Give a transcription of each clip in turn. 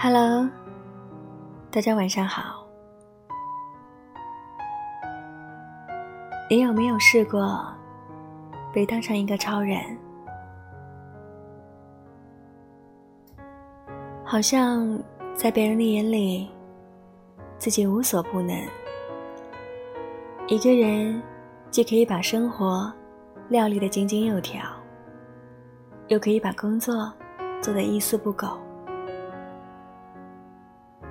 Hello，大家晚上好。你有没有试过被当成一个超人？好像在别人的眼里，自己无所不能。一个人既可以把生活料理的井井有条，又可以把工作做得一丝不苟。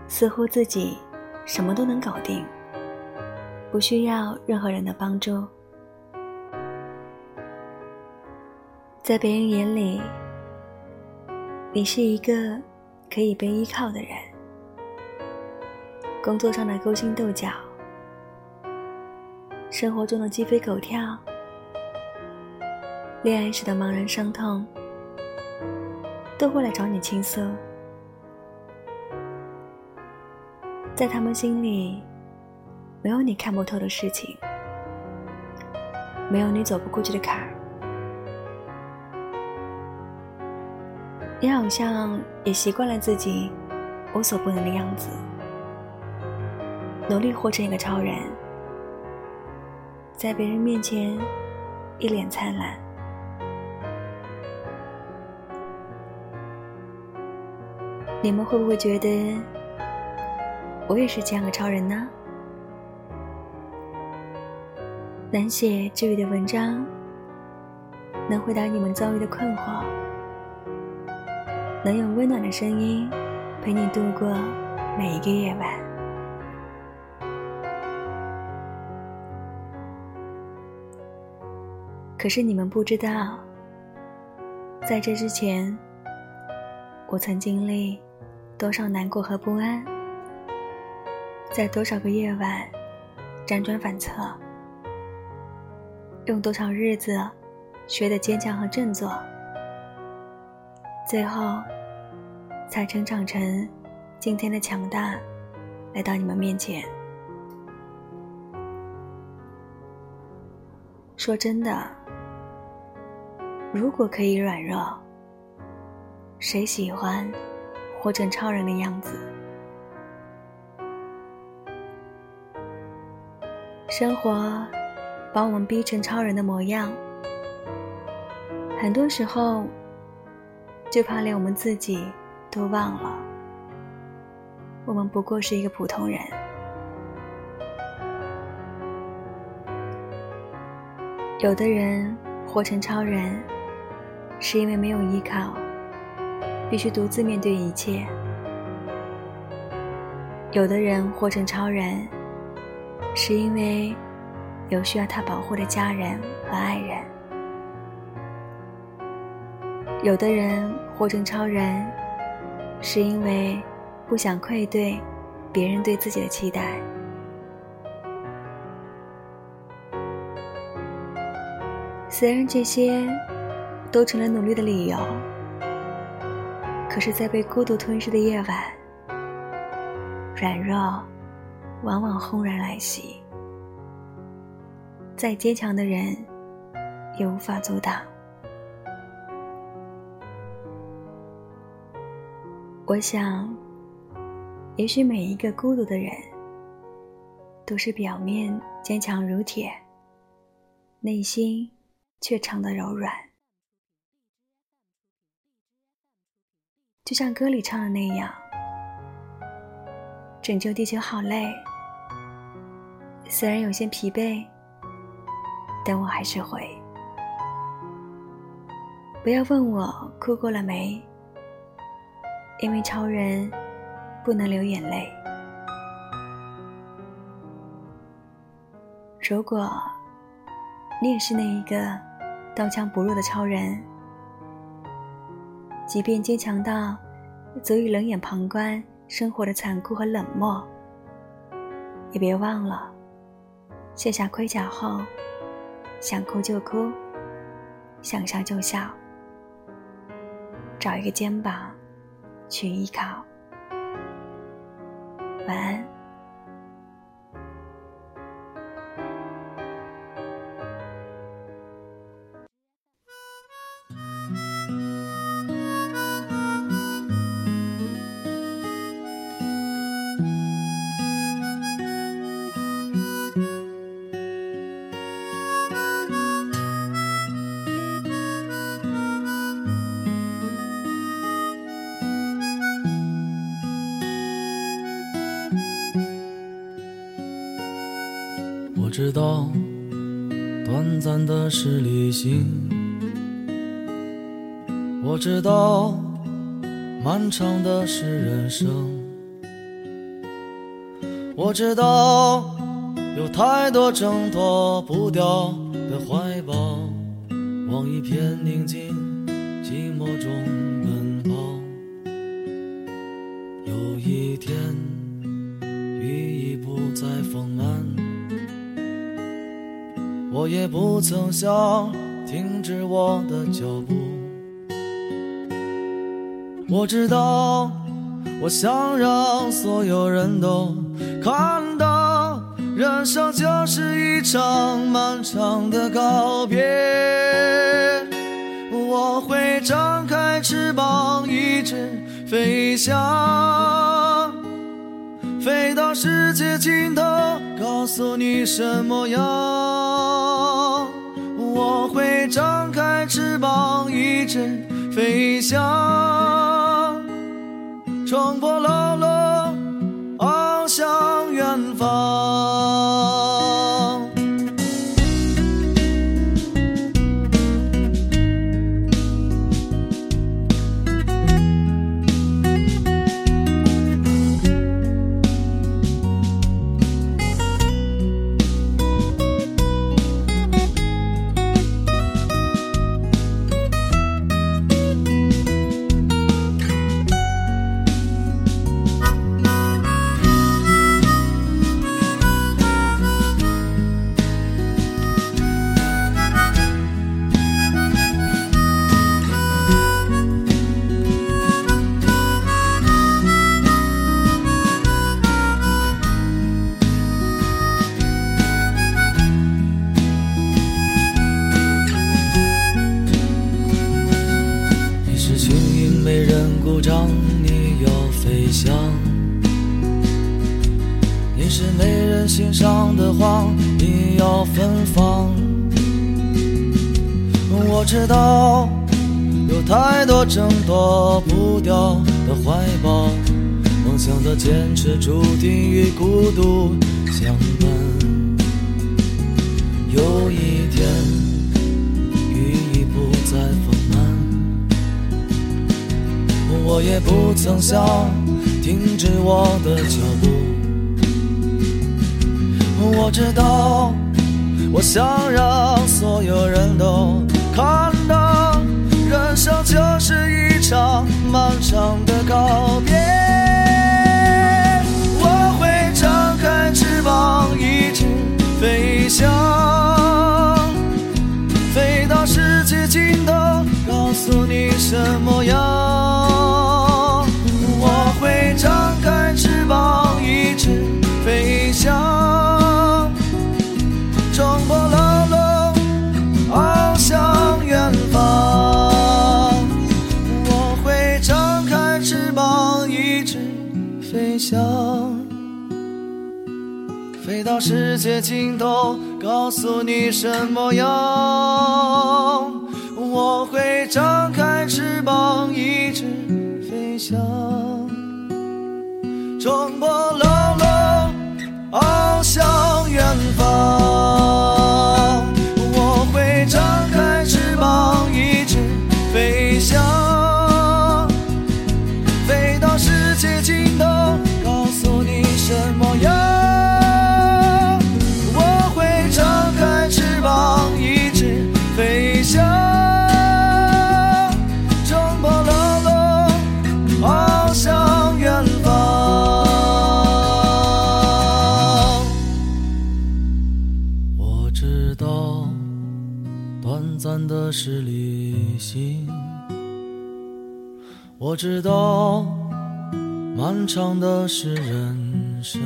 似乎自己什么都能搞定，不需要任何人的帮助。在别人眼里，你是一个可以被依靠的人。工作上的勾心斗角，生活中的鸡飞狗跳，恋爱时的茫然伤痛，都会来找你倾诉。在他们心里，没有你看不透的事情，没有你走不过去的坎儿。你好像也习惯了自己无所不能的样子，努力活成一个超人，在别人面前一脸灿烂。你们会不会觉得？我也是这样的超人呢，能写治愈的文章，能回答你们遭遇的困惑，能用温暖的声音陪你度过每一个夜晚。可是你们不知道，在这之前，我曾经历多少难过和不安。在多少个夜晚，辗转反侧，用多少日子学的坚强和振作，最后才成长成今天的强大，来到你们面前。说真的，如果可以软弱，谁喜欢活成超人的样子？生活把我们逼成超人的模样，很多时候就怕连我们自己都忘了，我们不过是一个普通人。有的人活成超人，是因为没有依靠，必须独自面对一切；有的人活成超人。是因为有需要他保护的家人和爱人。有的人活成超人，是因为不想愧对别人对自己的期待。虽然这些都成了努力的理由，可是，在被孤独吞噬的夜晚，软弱。往往轰然来袭，再坚强的人也无法阻挡。我想，也许每一个孤独的人，都是表面坚强如铁，内心却唱得柔软。就像歌里唱的那样。拯救地球好累，虽然有些疲惫，但我还是会。不要问我哭过了没，因为超人不能流眼泪。如果你也是那一个刀枪不入的超人，即便坚强到足以冷眼旁观。生活的残酷和冷漠，也别忘了卸下盔甲后，想哭就哭，想笑就笑，找一个肩膀去依靠。晚安。我知道，短暂的是旅行。我知道，漫长的是人生。我知道，有太多挣脱不掉的怀抱，往一片宁静寂寞中奔跑。有一天，雨已不再丰满。我也不曾想停止我的脚步。我知道，我想让所有人都看到，人生就是一场漫长的告别。我会张开翅膀，一直飞翔，飞到世界尽头，告诉你什么样。张开翅膀，一直飞翔，冲破了张，你要飞翔。你是没人欣赏的花你要芬芳。我知道有太多挣脱不掉的怀抱，梦想的坚持注定与孤独相伴。有一天我也不曾想停止我的脚步。我知道，我想让所有人都看到，人生就是一场漫长的告别。我会张开翅膀，一直飞翔，飞到世界尽头，告诉你什么样。世界尽头，告诉你什么样？我会张开翅膀，一直飞翔，短暂的是旅行，我知道，漫长的是人生。